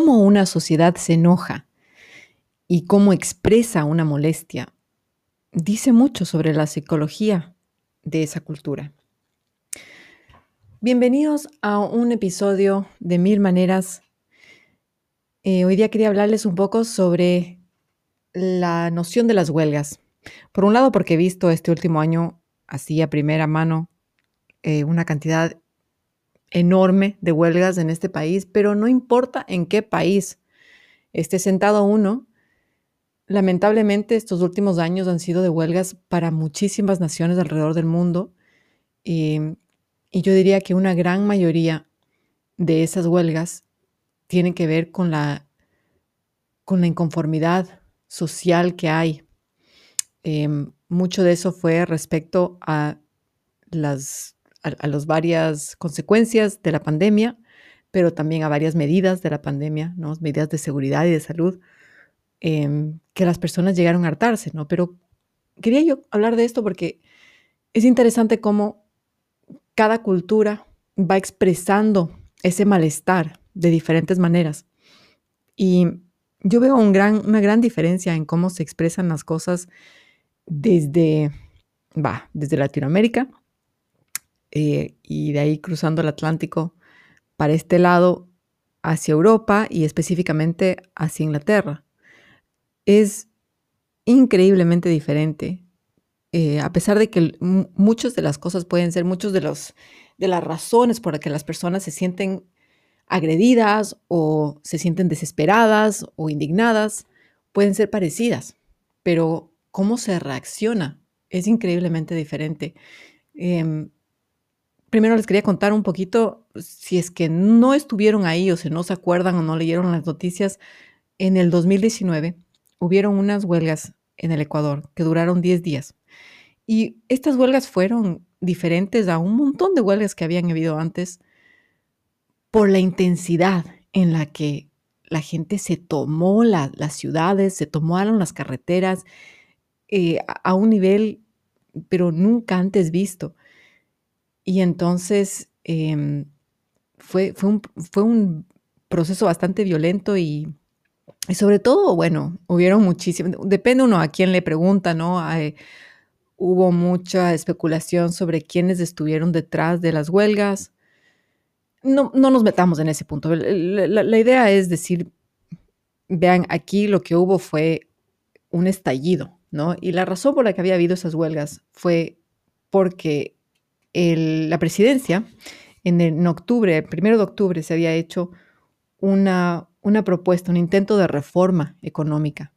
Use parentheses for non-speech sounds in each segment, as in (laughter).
cómo una sociedad se enoja y cómo expresa una molestia dice mucho sobre la psicología de esa cultura. Bienvenidos a un episodio de Mil Maneras. Eh, hoy día quería hablarles un poco sobre la noción de las huelgas. Por un lado, porque he visto este último año, así a primera mano, eh, una cantidad enorme de huelgas en este país, pero no importa en qué país esté sentado uno, lamentablemente estos últimos años han sido de huelgas para muchísimas naciones alrededor del mundo y, yo diría que una gran mayoría de esas huelgas tienen que ver con la, con la inconformidad social que hay. Em, mucho de eso fue respecto a las a, las varias consecuencias de la pandemia, pero también a varias medidas de la pandemia, ¿no? medidas de seguridad y de salud, em, que las personas llegaron a hartarse, ¿no? Pero quería yo hablar de esto porque es interesante cómo cada cultura va expresando ese malestar de diferentes maneras. Y yo veo una gran diferencia en cómo se expresan las cosas desde, desde Latinoamérica eh, y de ahí cruzando el Atlántico para este lado hacia Europa y específicamente hacia Inglaterra. Es increíblemente diferente, eh, a pesar de que muchas de las cosas pueden ser, muchas de, de las razones por las que las personas se sienten agredidas o se sienten desesperadas o indignadas, pueden ser parecidas, pero cómo se reacciona es increíblemente diferente. Em, primero les quería contar un poquito, si es que no estuvieron ahí o si no se acuerdan o no leyeron las noticias, en el 2019 hubieron unas huelgas en el Ecuador que duraron 10 días. Y estas huelgas fueron diferentes a un montón de huelgas que habían habido antes por la intensidad en la que la gente se tomó las ciudades, se tomaron las carreteras eh, a un nivel, pero nunca antes visto. Y entonces em, fue, fue, un, fue, un, proceso bastante violento y, sobre todo, bueno, hubieron muchísimas, depende uno a quién le pregunta, ¿no? hubo mucha especulación sobre quiénes estuvieron detrás de las huelgas. No, no nos metamos en ese punto. La idea es decir, vean, aquí lo que hubo fue un estallido, ¿no? Y la razón por la que había habido esas huelgas fue porque la presidencia, en, octubre, el primero de octubre, se había hecho una, una propuesta, un intento de reforma económica.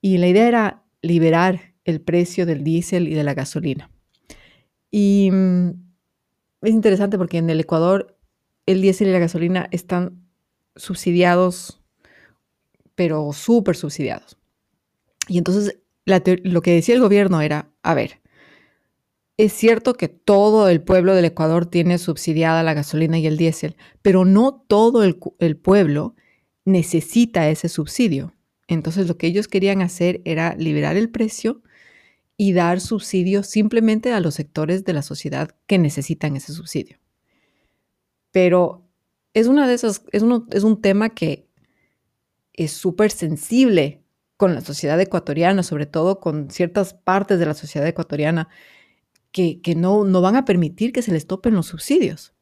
Y la idea era liberar el precio del diésel y de la gasolina. Y mm, es interesante porque en el Ecuador el diésel y la gasolina están subsidiados, pero súper subsidiados. Y entonces lo que decía el gobierno era, a ver, es cierto que todo el pueblo del Ecuador tiene subsidiada la gasolina y el diésel, pero no todo el, pueblo necesita ese subsidio. Entonces lo que ellos querían hacer era liberar el precio y dar subsidio simplemente a los sectores de la sociedad que necesitan ese subsidio. Pero es una de esas, es, es un tema que es súper sensible con la sociedad ecuatoriana, sobre todo con ciertas partes de la sociedad ecuatoriana que, no, van a permitir que se les topen los subsidios.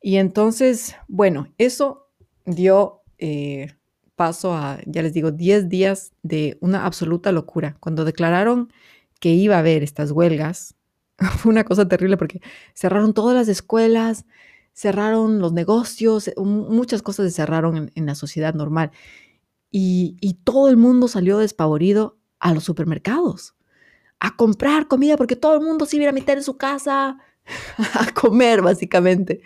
Y entonces, bueno, eso dio eh, paso a, ya les digo, 10 días de una absoluta locura. Cuando declararon que iba a haber estas huelgas, (laughs) fue una cosa terrible porque cerraron todas las escuelas, cerraron los negocios, muchas cosas se cerraron en, la sociedad normal. Y, todo el mundo salió despavorido a los supermercados a comprar comida porque todo el mundo se iba a meter en su casa (laughs) a comer, básicamente.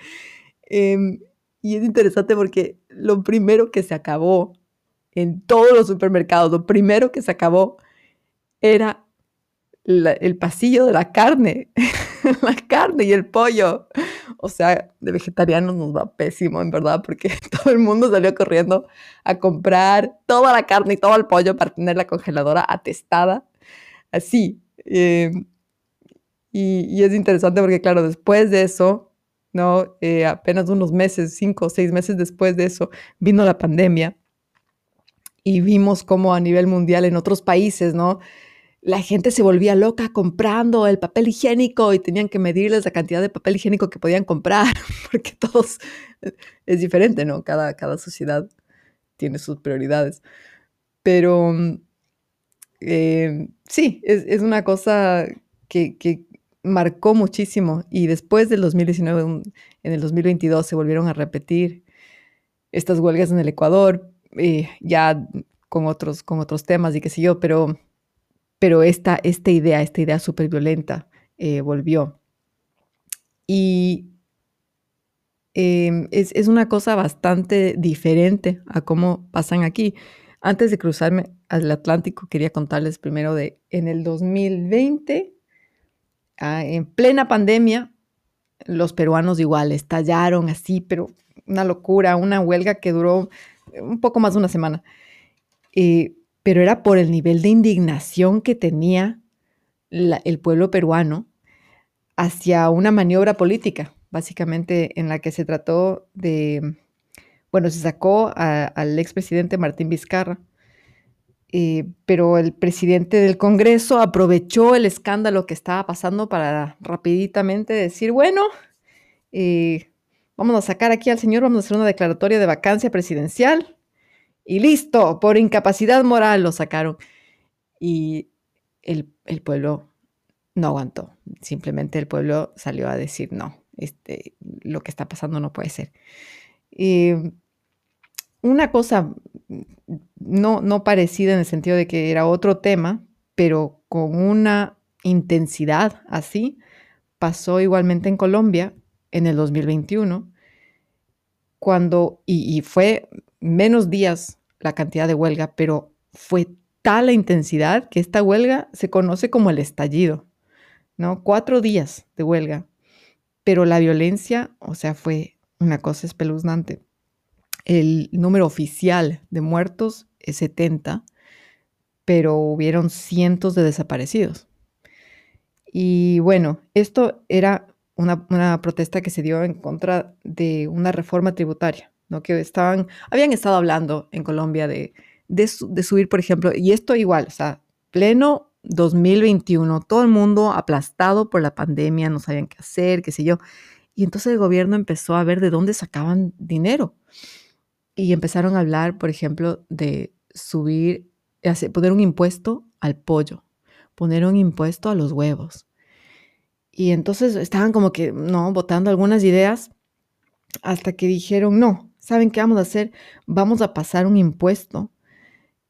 Em, y es interesante porque lo primero que se acabó en todos los supermercados, lo primero que se acabó era el pasillo de la carne, (laughs) la carne y el pollo. O sea, de vegetarianos nos va pésimo, en verdad, porque (laughs) todo el mundo salió corriendo a comprar toda la carne y todo el pollo para tener la congeladora atestada. Así, Em, y, es interesante porque, claro, después de eso, ¿no? Eh, apenas unos meses, cinco o seis meses después de eso, vino la pandemia y vimos cómo a nivel mundial en otros países, ¿no? La gente se volvía loca comprando el papel higiénico y tenían que medirles la cantidad de papel higiénico que podían comprar, (laughs) porque todos es diferente, ¿no? Cada, cada sociedad tiene sus prioridades. Pero eh, sí, es, una cosa que, que, marcó muchísimo y después del 2019, en el 2022 se volvieron a repetir estas huelgas en el Ecuador, eh, ya con otros, con otros temas y qué sé yo, pero, pero esta, esta idea, esta idea súper violenta eh, volvió. Y em, es, es, una cosa bastante diferente a cómo pasan aquí. Antes de cruzarme al Atlántico, quería contarles primero de en el 2020 Ah, en plena pandemia, los peruanos igual estallaron así, pero una locura, una huelga que duró un poco más de una semana. Eh, pero era por el nivel de indignación que tenía el pueblo peruano hacia una maniobra política, básicamente en la que se trató de, bueno, se sacó al expresidente Martín Vizcarra eh, pero el presidente del Congreso aprovechó el escándalo que estaba pasando para rapiditamente decir, bueno, eh, vamos a sacar aquí al señor, vamos a hacer una declaratoria de vacancia presidencial y listo, por incapacidad moral lo sacaron. Y el, pueblo no aguantó, simplemente el pueblo salió a decir, no, este, lo que está pasando no puede ser. Eh, una cosa no, no parecida en el sentido de que era otro tema, pero con una intensidad así, pasó igualmente en Colombia en el 2021, cuando, y, fue menos días la cantidad de huelga, pero fue tal la intensidad que esta huelga se conoce como el estallido, ¿no? Cuatro días de huelga, pero la violencia, o sea, fue una cosa espeluznante. El número oficial de muertos es 70, pero hubieron cientos de desaparecidos. Y bueno, esto era una, protesta que se dio en contra de una reforma tributaria, ¿no? Que estaban, habían estado hablando en Colombia de, de, subir, por ejemplo, y esto igual, o sea, pleno 2021, todo el mundo aplastado por la pandemia, no sabían qué hacer, qué sé yo. Y entonces el gobierno empezó a ver de dónde sacaban dinero y empezaron a hablar, por ejemplo, de subir, poner un impuesto al pollo, poner un impuesto a los huevos. Y entonces estaban como que, no, votando algunas ideas hasta que dijeron, no, ¿saben qué vamos a hacer? Vamos a pasar un impuesto,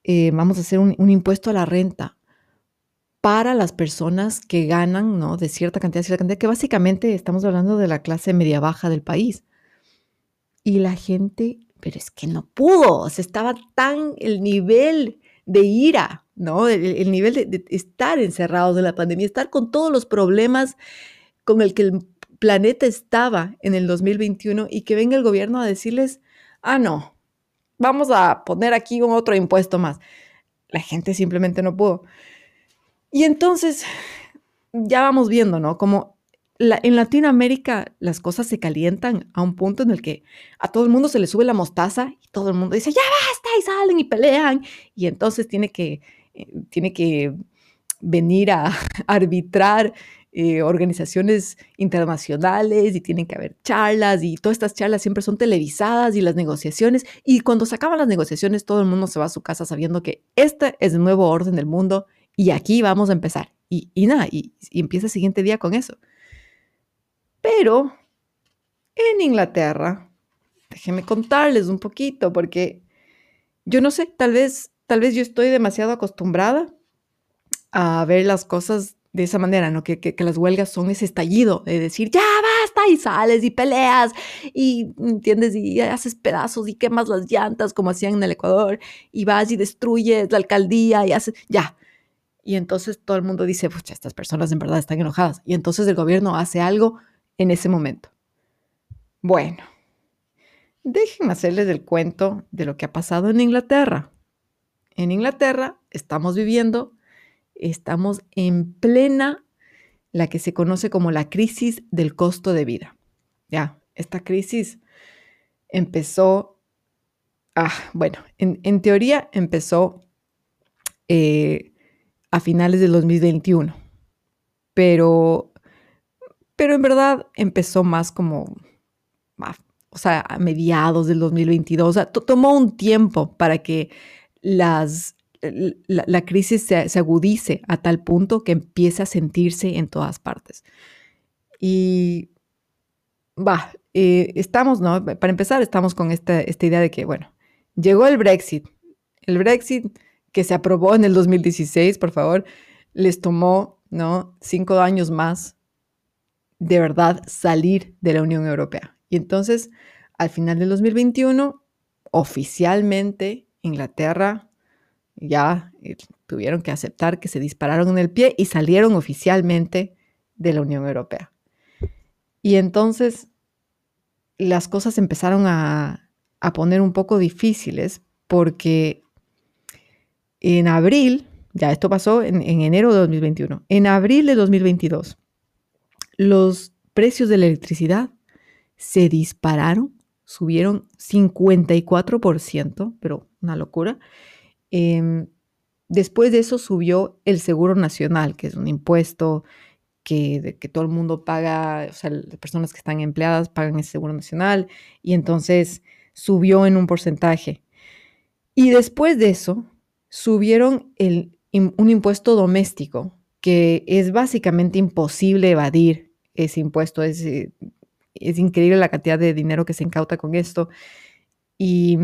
eh, vamos a hacer un, un, impuesto a la renta para las personas que ganan, ¿no? De cierta cantidad, cierta cantidad, que básicamente estamos hablando de la clase media baja del país. Y la gente pero es que no pudo, se estaba tan el nivel de ira, ¿no? El, nivel de, estar encerrados de la pandemia, estar con todos los problemas con el que el planeta estaba en el 2021 y que venga el gobierno a decirles, ah, no, vamos a poner aquí un otro impuesto más. La gente simplemente no pudo. Y entonces ya vamos viendo, ¿no? Como en Latinoamérica las cosas se calientan a un punto en el que a todo el mundo se le sube la mostaza y todo el mundo dice, ya basta, y salen y pelean. Y entonces tiene que, eh, tiene que venir a (laughs) arbitrar eh, organizaciones internacionales y tienen que haber charlas y todas estas charlas siempre son televisadas y las negociaciones. Y cuando se acaban las negociaciones, todo el mundo se va a su casa sabiendo que este es el nuevo orden del mundo y aquí vamos a empezar. Y, nada, y empieza el siguiente día con eso. Pero en Inglaterra, déjenme contarles un poquito, porque yo no sé, tal vez, tal vez yo estoy demasiado acostumbrada a ver las cosas de esa manera, ¿no? Que, las huelgas son ese estallido de decir, ya basta, y sales y peleas, y entiendes, y haces pedazos y quemas las llantas como hacían en el Ecuador, y vas y destruyes la alcaldía y haces, ya. Y entonces todo el mundo dice, pucha, estas personas en verdad están enojadas. Y entonces el gobierno hace algo en ese momento. Bueno, déjenme hacerles el cuento de lo que ha pasado en Inglaterra. En Inglaterra estamos viviendo, estamos en plena, la que se conoce como la crisis del costo de vida. Ya, esta crisis empezó, ah, bueno, en, teoría empezó eh, a finales del 2021, pero, pero en verdad empezó más como, o sea, a mediados del 2022, o sea, tomó un tiempo para que las, la, crisis se, agudice a tal punto que empiece a sentirse en todas partes. Y va, eh, estamos, ¿no? Para empezar, estamos con esta, esta idea de que, bueno, llegó el Brexit. El Brexit que se aprobó en el 2016, por favor, les tomó, ¿no? Cinco años más de verdad salir de la Unión Europea. Y entonces, al final del 2021, oficialmente Inglaterra ya eh, tuvieron que aceptar que se dispararon en el pie y salieron oficialmente de la Unión Europea. Y entonces las cosas empezaron a, poner un poco difíciles porque en abril, ya esto pasó en, en, enero de 2021, en abril de 2022, los precios de la electricidad se dispararon, subieron 54%, pero una locura. Em, después de eso subió el Seguro Nacional, que es un impuesto que, todo el mundo paga, o sea, las personas que están empleadas pagan ese Seguro Nacional, y entonces subió en un porcentaje. Y después de eso, subieron el, un impuesto doméstico, que es básicamente imposible evadir ese impuesto. Es, eh, es increíble la cantidad de dinero que se incauta con esto. Y,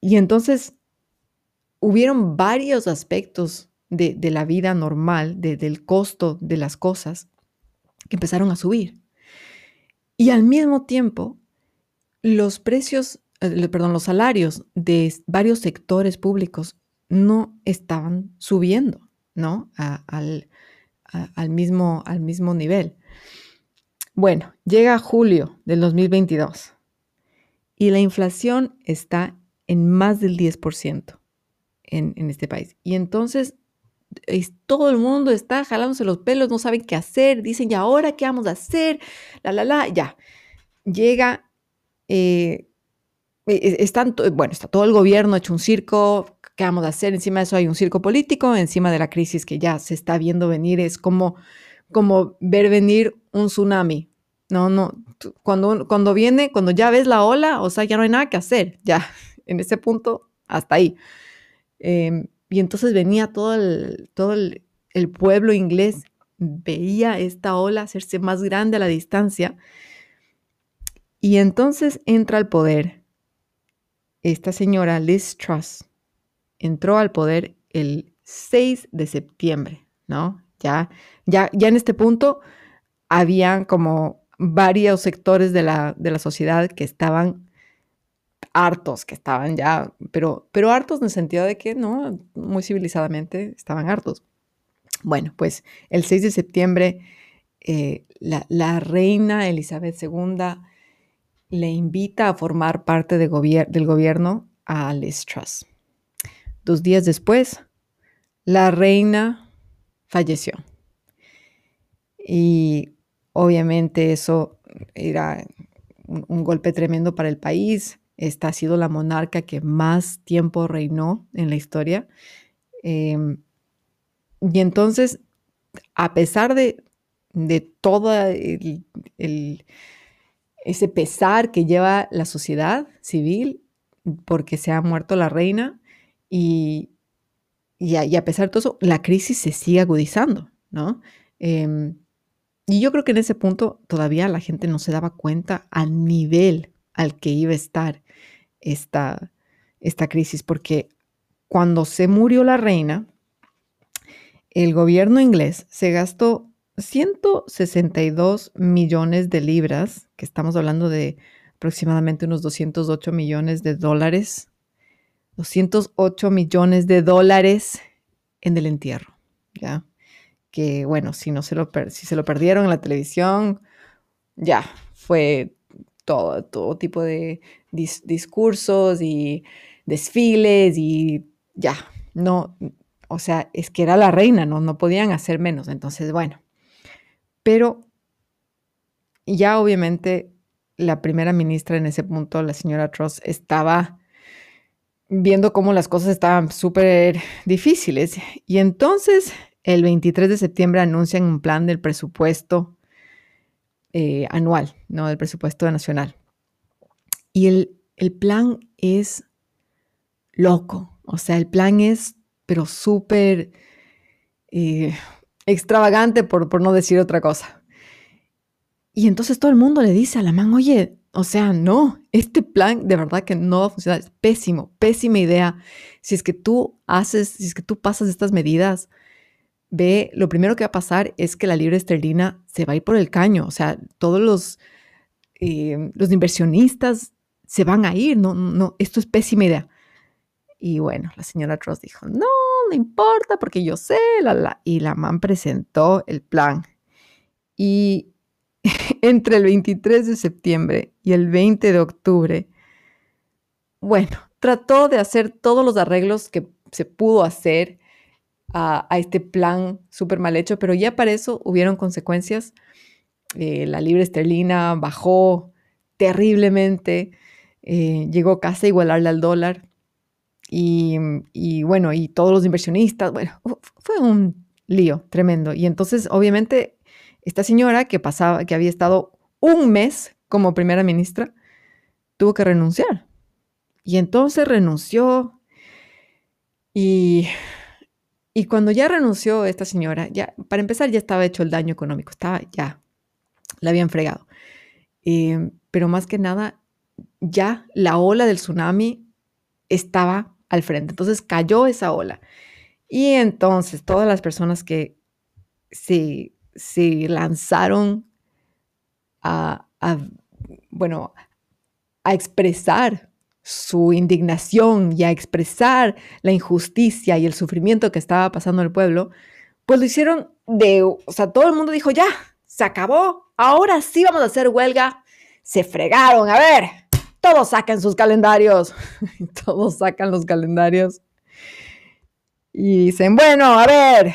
y entonces hubieron varios aspectos de, la vida normal, del costo de las cosas, que empezaron a subir. Y al mismo tiempo, los precios, eh, perdón, los salarios de varios sectores públicos no estaban subiendo, ¿no? al, al, mismo, al mismo nivel. Bueno, llega julio del 2022 y la inflación está en más del 10% en, este país. Y entonces todo el mundo está jalándose los pelos, no saben qué hacer, dicen, ¿y ahora qué vamos a hacer? La, la, la, ya. Llega, eh, e, e, están, bueno, está todo el gobierno hecho un circo, ¿qué vamos a hacer? Encima de eso hay un circo político, encima de la crisis que ya se está viendo venir, es como, como ver venir un tsunami. No, no, cuando, cuando viene, cuando ya ves la ola, o sea, ya no hay nada que hacer, (laughs) ya, en ese punto, hasta ahí. Em, y entonces venía todo el, todo el, pueblo inglés, veía esta ola hacerse más grande a la distancia. Y entonces entra al poder esta señora Liz Truss. Entró al poder el 6 de septiembre, ¿no? Ya, ya, ya en este punto habían como varios sectores de la, de la sociedad que estaban hartos, que estaban ya, pero, pero hartos en el sentido de que, ¿no? Muy civilizadamente estaban hartos. Bueno, pues el 6 de septiembre eh, la, reina Elizabeth II le invita a formar parte del gobierno a Liz. Dos días después, la reina falleció. Y obviamente eso era un golpe tremendo para el país. Esta ha sido la monarca que más tiempo reinó en la historia. Em, y entonces, a pesar de, todo ese pesar que lleva la sociedad civil porque se ha muerto la reina y, a, pesar de todo eso, la crisis se sigue agudizando, ¿no? Em, y yo creo que en ese punto todavía la gente no se daba cuenta al nivel al que iba a estar esta, esta crisis, porque cuando se murió la reina, el gobierno inglés se gastó 162 millones de libras, que estamos hablando de aproximadamente unos 208 millones de dólares, 208 millones de dólares en el entierro, ¿ya? Que bueno, si, no se lo, si se lo perdieron en la televisión, ya, fue todo, todo tipo de discursos y desfiles y ya, no, o sea, es que era la reina, no, no podían hacer menos, entonces bueno, pero ya obviamente la primera ministra en ese punto, la señora Truss, estaba viendo cómo las cosas estaban súper difíciles. Y entonces, el 23 de septiembre anuncian un plan del presupuesto eh, anual, no del presupuesto nacional. Y el, el plan es loco, o sea, el plan es, pero súper eh, extravagante, por, por no decir otra cosa. Y entonces todo el mundo le dice a la man, oye, o sea, no, este plan de verdad que no va a funcionar, es pésimo, pésima idea. Si es que tú haces, si es que tú pasas estas medidas, ve, lo primero que va a pasar es que la libra esterlina se va a ir por el caño, o sea, todos los, eh, los inversionistas se van a ir, no, no, esto es pésima idea. Y bueno, la señora Truss dijo, no, no importa porque yo sé, la, la. y la man presentó el plan. Y entre el 23 de septiembre y el 20 de octubre, bueno, trató de hacer todos los arreglos que se pudo hacer a, este plan súper mal hecho, pero ya para eso hubieron consecuencias. Eh, la libra esterlina bajó terriblemente, eh, llegó casi a igualarle al dólar. Y, y, bueno, y todos los inversionistas, bueno, fue un lío tremendo. Y entonces, obviamente, esta señora que pasaba, que había estado un mes como primera ministra, tuvo que renunciar. Y entonces renunció. Y, y cuando ya renunció esta señora, ya, para empezar, ya estaba hecho el daño económico, estaba ya, la habían fregado. Eh, pero más que nada, ya la ola del tsunami estaba al frente. Entonces cayó esa ola. Y entonces todas las personas que se se lanzaron a, bueno, a expresar su indignación y a expresar la injusticia y el sufrimiento que estaba pasando el pueblo, pues lo hicieron de, o sea, todo el mundo dijo, ya, se acabó, ahora sí vamos a hacer huelga. Se fregaron, a ver, todos sacan sus calendarios, (laughs) todos sacan los calendarios y dicen, bueno, a ver,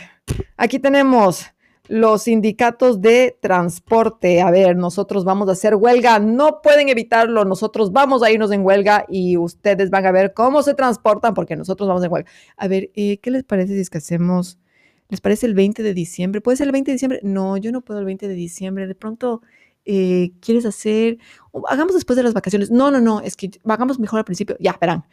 aquí tenemos los sindicatos de transporte. A ver, nosotros vamos a hacer huelga, no pueden evitarlo, nosotros vamos a irnos en huelga y ustedes van a ver cómo se transportan porque nosotros vamos en huelga. A ver, eh, ¿qué les parece si es que hacemos, les parece el 20 de diciembre? ¿Puede ser el 20 de diciembre? No, yo no puedo el 20 de diciembre. De pronto, eh, ¿quieres hacer? Hagamos después de las vacaciones. No, no, no, es que hagamos mejor al principio. Ya, verán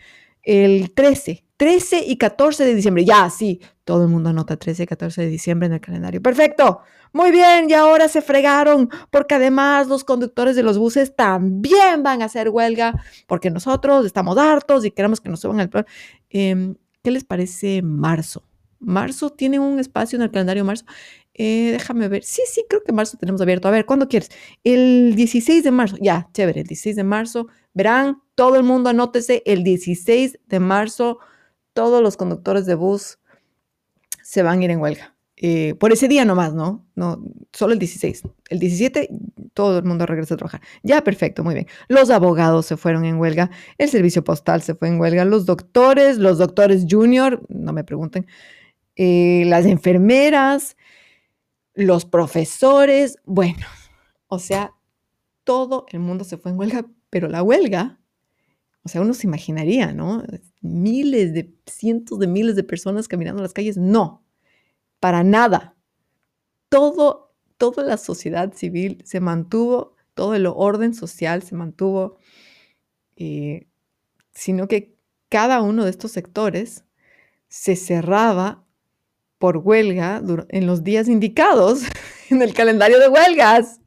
el 13, 13 y 14 de diciembre. Ya, sí, todo el mundo anota 13 y 14 de diciembre en el calendario. Perfecto. Muy bien, y ahora se fregaron, porque además los conductores de los buses también van a hacer huelga, porque nosotros estamos hartos y queremos que nos suban al... Eh, ¿Qué les parece marzo? Marzo tiene un espacio en el calendario marzo. Eh, déjame ver. Sí, sí, creo que marzo tenemos abierto. A ver, ¿cuándo quieres? El 16 de marzo. Ya, chévere, el 16 de marzo. Verán, todo el mundo anótese el 16 de marzo. Todos los conductores de bus se van a ir en huelga. Eh, por ese día nomás, ¿no? No, solo el 16. El 17 todo el mundo regresa a trabajar. Ya, perfecto, muy bien. Los abogados se fueron en huelga, el servicio postal se fue en huelga, los doctores, los doctores junior, no me pregunten, eh, las enfermeras, los profesores, bueno, o sea, todo el mundo se fue en huelga, pero la huelga, o sea, uno se imaginaría, ¿no? Miles de, cientos de miles de personas caminando las calles, no, para nada. Todo, toda la sociedad civil se mantuvo, todo el orden social se mantuvo, eh, sino que cada uno de estos sectores se cerraba por huelga en los días indicados (laughs) en el calendario de huelgas.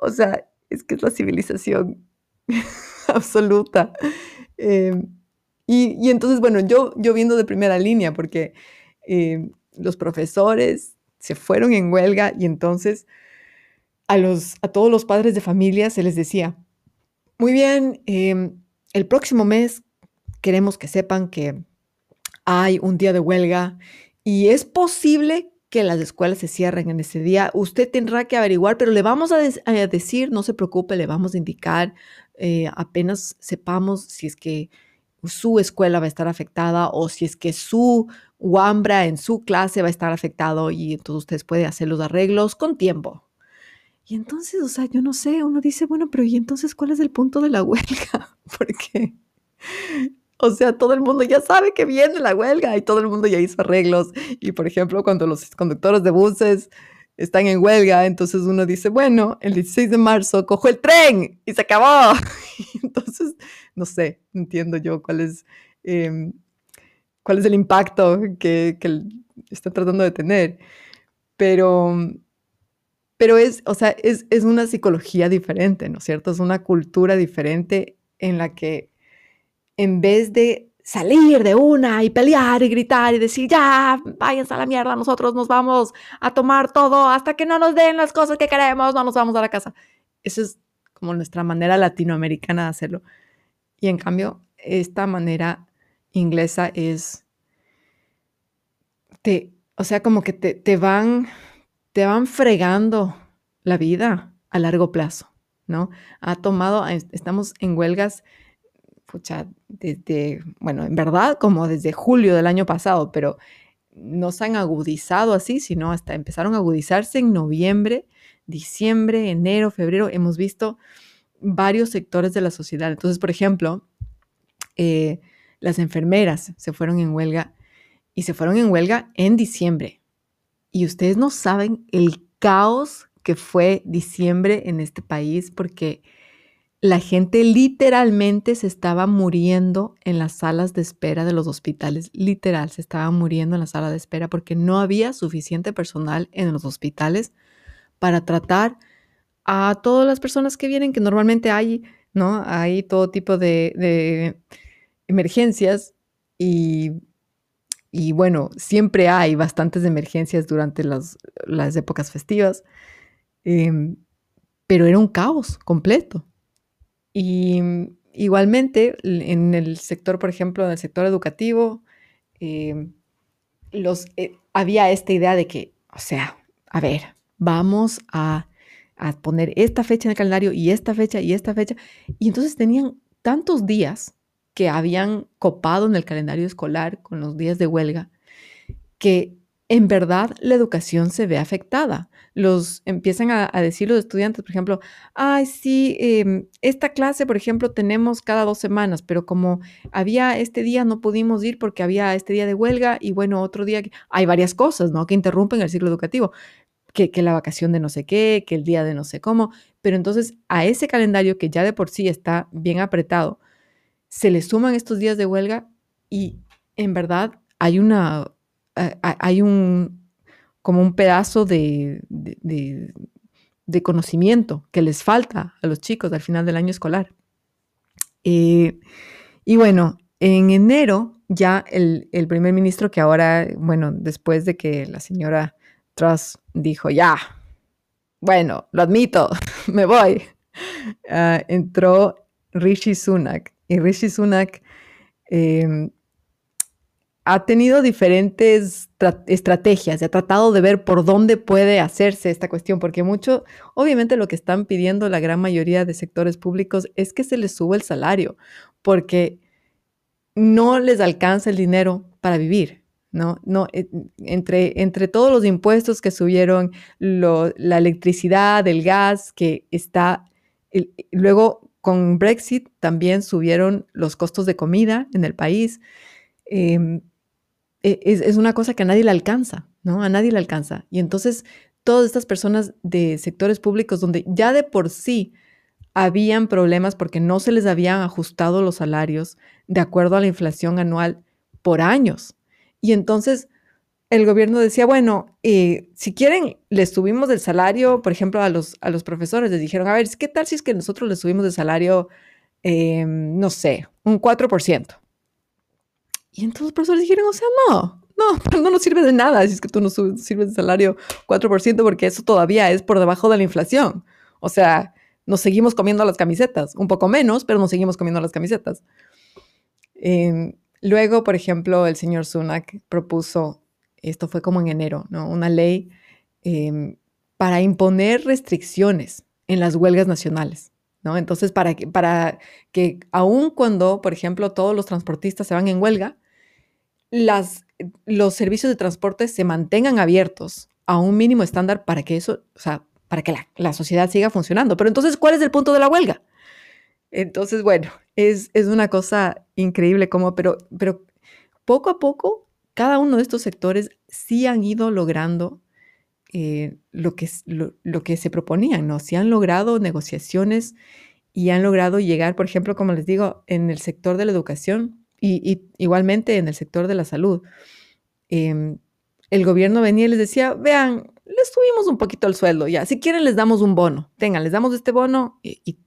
O sea, es que es la civilización (laughs) absoluta. Em, y, entonces, bueno, yo, yo viendo de primera línea, porque em, los profesores se fueron en huelga y entonces a, los, a todos los padres de familia se les decía, muy bien, em, el próximo mes queremos que sepan que hay un día de huelga y es posible que las escuelas se cierren en ese día. Usted tendrá que averiguar, pero le vamos a, decir, no se preocupe, le vamos a indicar eh, apenas sepamos si es que su escuela va a estar afectada o si es que su UAMBRA en su clase va a estar afectado y entonces ustedes pueden hacer los arreglos con tiempo. Y entonces, o sea, yo no sé, uno dice, bueno, pero ¿y entonces cuál es el punto de la huelga? (laughs) Porque, o sea, todo el mundo ya sabe que viene la huelga y todo el mundo ya hizo arreglos. Y, por ejemplo, cuando los conductores de buses están en huelga, entonces uno dice, bueno, el 16 de marzo cojo el tren y se acabó. (laughs) entonces, no sé, entiendo yo cuál es, em, cuál es el impacto que, que está tratando de tener. Pero, pero es, o sea, es, es una psicología diferente, ¿no es cierto? Es una cultura diferente en la que en vez de salir de una y pelear y gritar y decir, ya, váyanse a la mierda, nosotros nos vamos a tomar todo hasta que no nos den las cosas que queremos, no nos vamos a la casa. Esa es como nuestra manera latinoamericana de hacerlo. Y en cambio, esta manera inglesa es, te, o sea, como que te, te van te van fregando la vida a largo plazo, ¿no? Ha tomado, estamos en huelgas, pucha, desde, bueno, en verdad como desde julio del año pasado, pero no se han agudizado así, sino hasta empezaron a agudizarse en noviembre, diciembre, enero, febrero. Hemos visto varios sectores de la sociedad. Entonces, por ejemplo, eh, las enfermeras se fueron en huelga y se fueron en huelga en diciembre. Y ustedes no saben el caos que fue diciembre en este país porque la gente literalmente se estaba muriendo en las salas de espera de los hospitales. Literal, se estaba muriendo en la sala de espera porque no había suficiente personal en los hospitales para tratar a todas las personas que vienen, que normalmente hay, ¿no? Hay todo tipo de, emergencias y y bueno, siempre hay bastantes emergencias durante las, épocas festivas, em, pero era un caos completo. Y igualmente, en el sector, por ejemplo, en el sector educativo, em, los, eh, había esta idea de que, o sea, a ver, vamos a poner esta fecha en el calendario y esta fecha y esta fecha. Y entonces tenían tantos días que habían copado en el calendario escolar con los días de huelga, que en verdad la educación se ve afectada. Los empiezan a, decir los estudiantes, por ejemplo, ay, sí, em, esta clase, por ejemplo, tenemos cada dos semanas, pero como había este día no pudimos ir porque había este día de huelga y bueno, otro día, hay varias cosas, ¿no? Que interrumpen el ciclo educativo. Que, que, la vacación de no sé qué, que el día de no sé cómo, pero entonces a ese calendario que ya de por sí está bien apretado, se le suman estos días de huelga y en verdad hay una, hay un, como un pedazo de, de, conocimiento que les falta a los chicos al final del año escolar. Eh, y bueno, en enero ya el, primer ministro que ahora, bueno, después de que la señora Truss dijo, ya, bueno, lo admito, (laughs) me voy, ah, entró Rishi Sunak y Rishi Sunak em, ha tenido diferentes estrategias, ha tratado de ver por dónde puede hacerse esta cuestión, porque mucho, obviamente lo que están pidiendo la gran mayoría de sectores públicos es que se les suba el salario, porque no les alcanza el dinero para vivir. ¿no? no eh, entre, entre todos los impuestos que subieron, la electricidad, el gas, que está, luego con Brexit también subieron los costos de comida en el país. Em, e, es, una cosa que a nadie le alcanza, ¿no? A nadie le alcanza. Y entonces todas estas personas de sectores públicos donde ya de por sí habían problemas porque no se les habían ajustado los salarios de acuerdo a la inflación anual por años. Y entonces el gobierno decía, bueno, eh, si quieren, les subimos el salario, por ejemplo, a los, a los profesores, les dijeron, a ver, ¿qué tal si es que nosotros les subimos el salario, em, no sé, un 4%? Y entonces los profesores dijeron, o sea, no, no, (laughs) no nos sirve de nada si es que tú nos sirves el salario 4%, porque eso todavía es por debajo de la inflación. O sea, nos seguimos comiendo las camisetas, un poco menos, pero nos seguimos comiendo las camisetas. Em, luego, por ejemplo, el señor Sunak propuso esto fue como en enero, ¿no? Una ley em, para imponer restricciones en las huelgas nacionales, ¿no? Entonces, para que, para que aun cuando, por ejemplo, todos los transportistas se van en huelga, los servicios de transporte se mantengan abiertos a un mínimo estándar para que eso, o sea, para que la, sociedad siga funcionando. Pero entonces, ¿cuál es el punto de la huelga? Entonces, bueno, es, es una cosa increíble como, pero, pero poco a poco, cada uno de estos sectores sí han ido logrando eh, lo, que, lo, que se proponían, ¿no? Sí han logrado negociaciones y han logrado llegar, por ejemplo, como les digo, en el sector de la educación y, igualmente en el sector de la salud. Em, el gobierno venía y les decía, vean, les subimos un poquito el sueldo, ya, si quieren les damos un bono, tengan, les damos este bono y,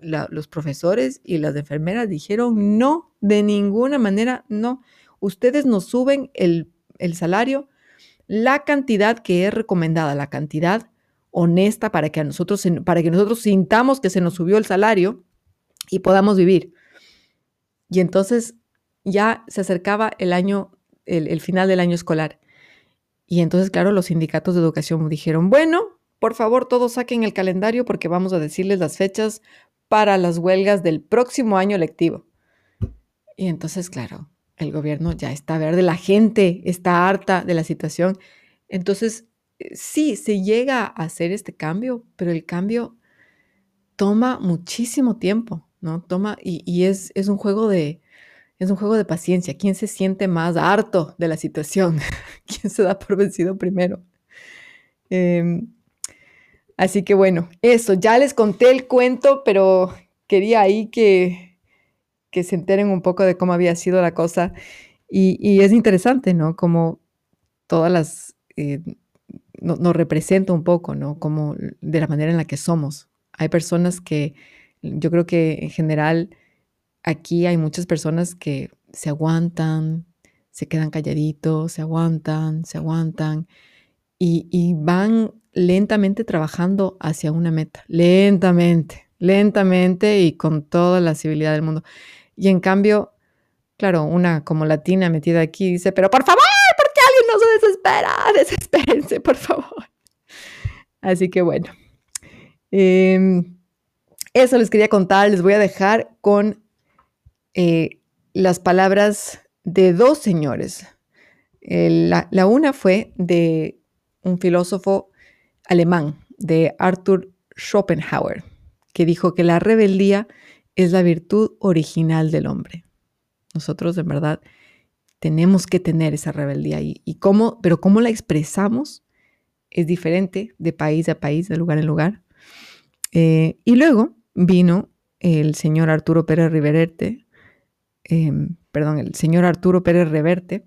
los profesores y las enfermeras dijeron, no, de ninguna manera, no, ustedes nos suben el, el salario la cantidad que es recomendada, la cantidad honesta para que, a nosotros, para que nosotros sintamos que se nos subió el salario y podamos vivir. Y entonces ya se acercaba el año, el, final del año escolar. Y entonces, claro, los sindicatos de educación dijeron, bueno, por favor, todos saquen el calendario porque vamos a decirles las fechas para las huelgas del próximo año lectivo. Y entonces, claro, el gobierno ya está verde, la gente está harta de la situación. Entonces, eh, sí, se llega a hacer este cambio, pero el cambio toma muchísimo tiempo, ¿no? Toma, y, es, es, un juego de, es un juego de paciencia. ¿Quién se siente más harto de la situación? (laughs) ¿Quién se da por vencido primero? Em, así que bueno, eso, ya les conté el cuento, pero quería ahí que, que se enteren un poco de cómo había sido la cosa. Y, es interesante, ¿no? Como todas las... Eh, nos representa un poco, ¿no? Como de la manera en la que somos. Hay personas que, yo creo que en general aquí hay muchas personas que se aguantan, se quedan calladitos, se aguantan, se aguantan y, van lentamente trabajando hacia una meta, lentamente, lentamente y con toda la civilidad del mundo. Y en cambio, claro, una como latina metida aquí dice, pero por favor, ¿por qué alguien no se desespera? (laughs) Desespérense, por favor. Así que bueno, em, eso les quería contar. Les voy a dejar con eh, las palabras de dos señores. la, la una fue de un filósofo alemán, de Arthur Schopenhauer, que dijo que la rebeldía es la virtud original del hombre. Nosotros, en verdad, tenemos que tener esa rebeldía y, y cómo, pero cómo la expresamos es diferente de país a país, de lugar en lugar. Eh, y luego vino el señor Arturo Pérez Reverte, em, perdón, el señor Arturo Pérez Reverte,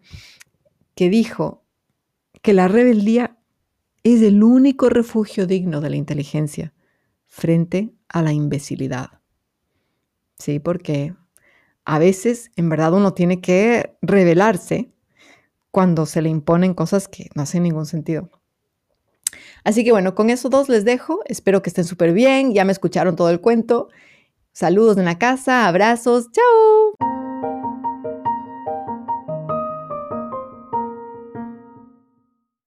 que dijo que la rebeldía es el único refugio digno de la inteligencia frente a la imbecilidad. ¿sí? Porque a veces, en verdad, uno tiene que revelarse cuando se le imponen cosas que no hacen ningún sentido. Así que bueno, con esos dos les dejo. Espero que estén súper bien. Ya me escucharon todo el cuento. Saludos en la casa, abrazos. Chao.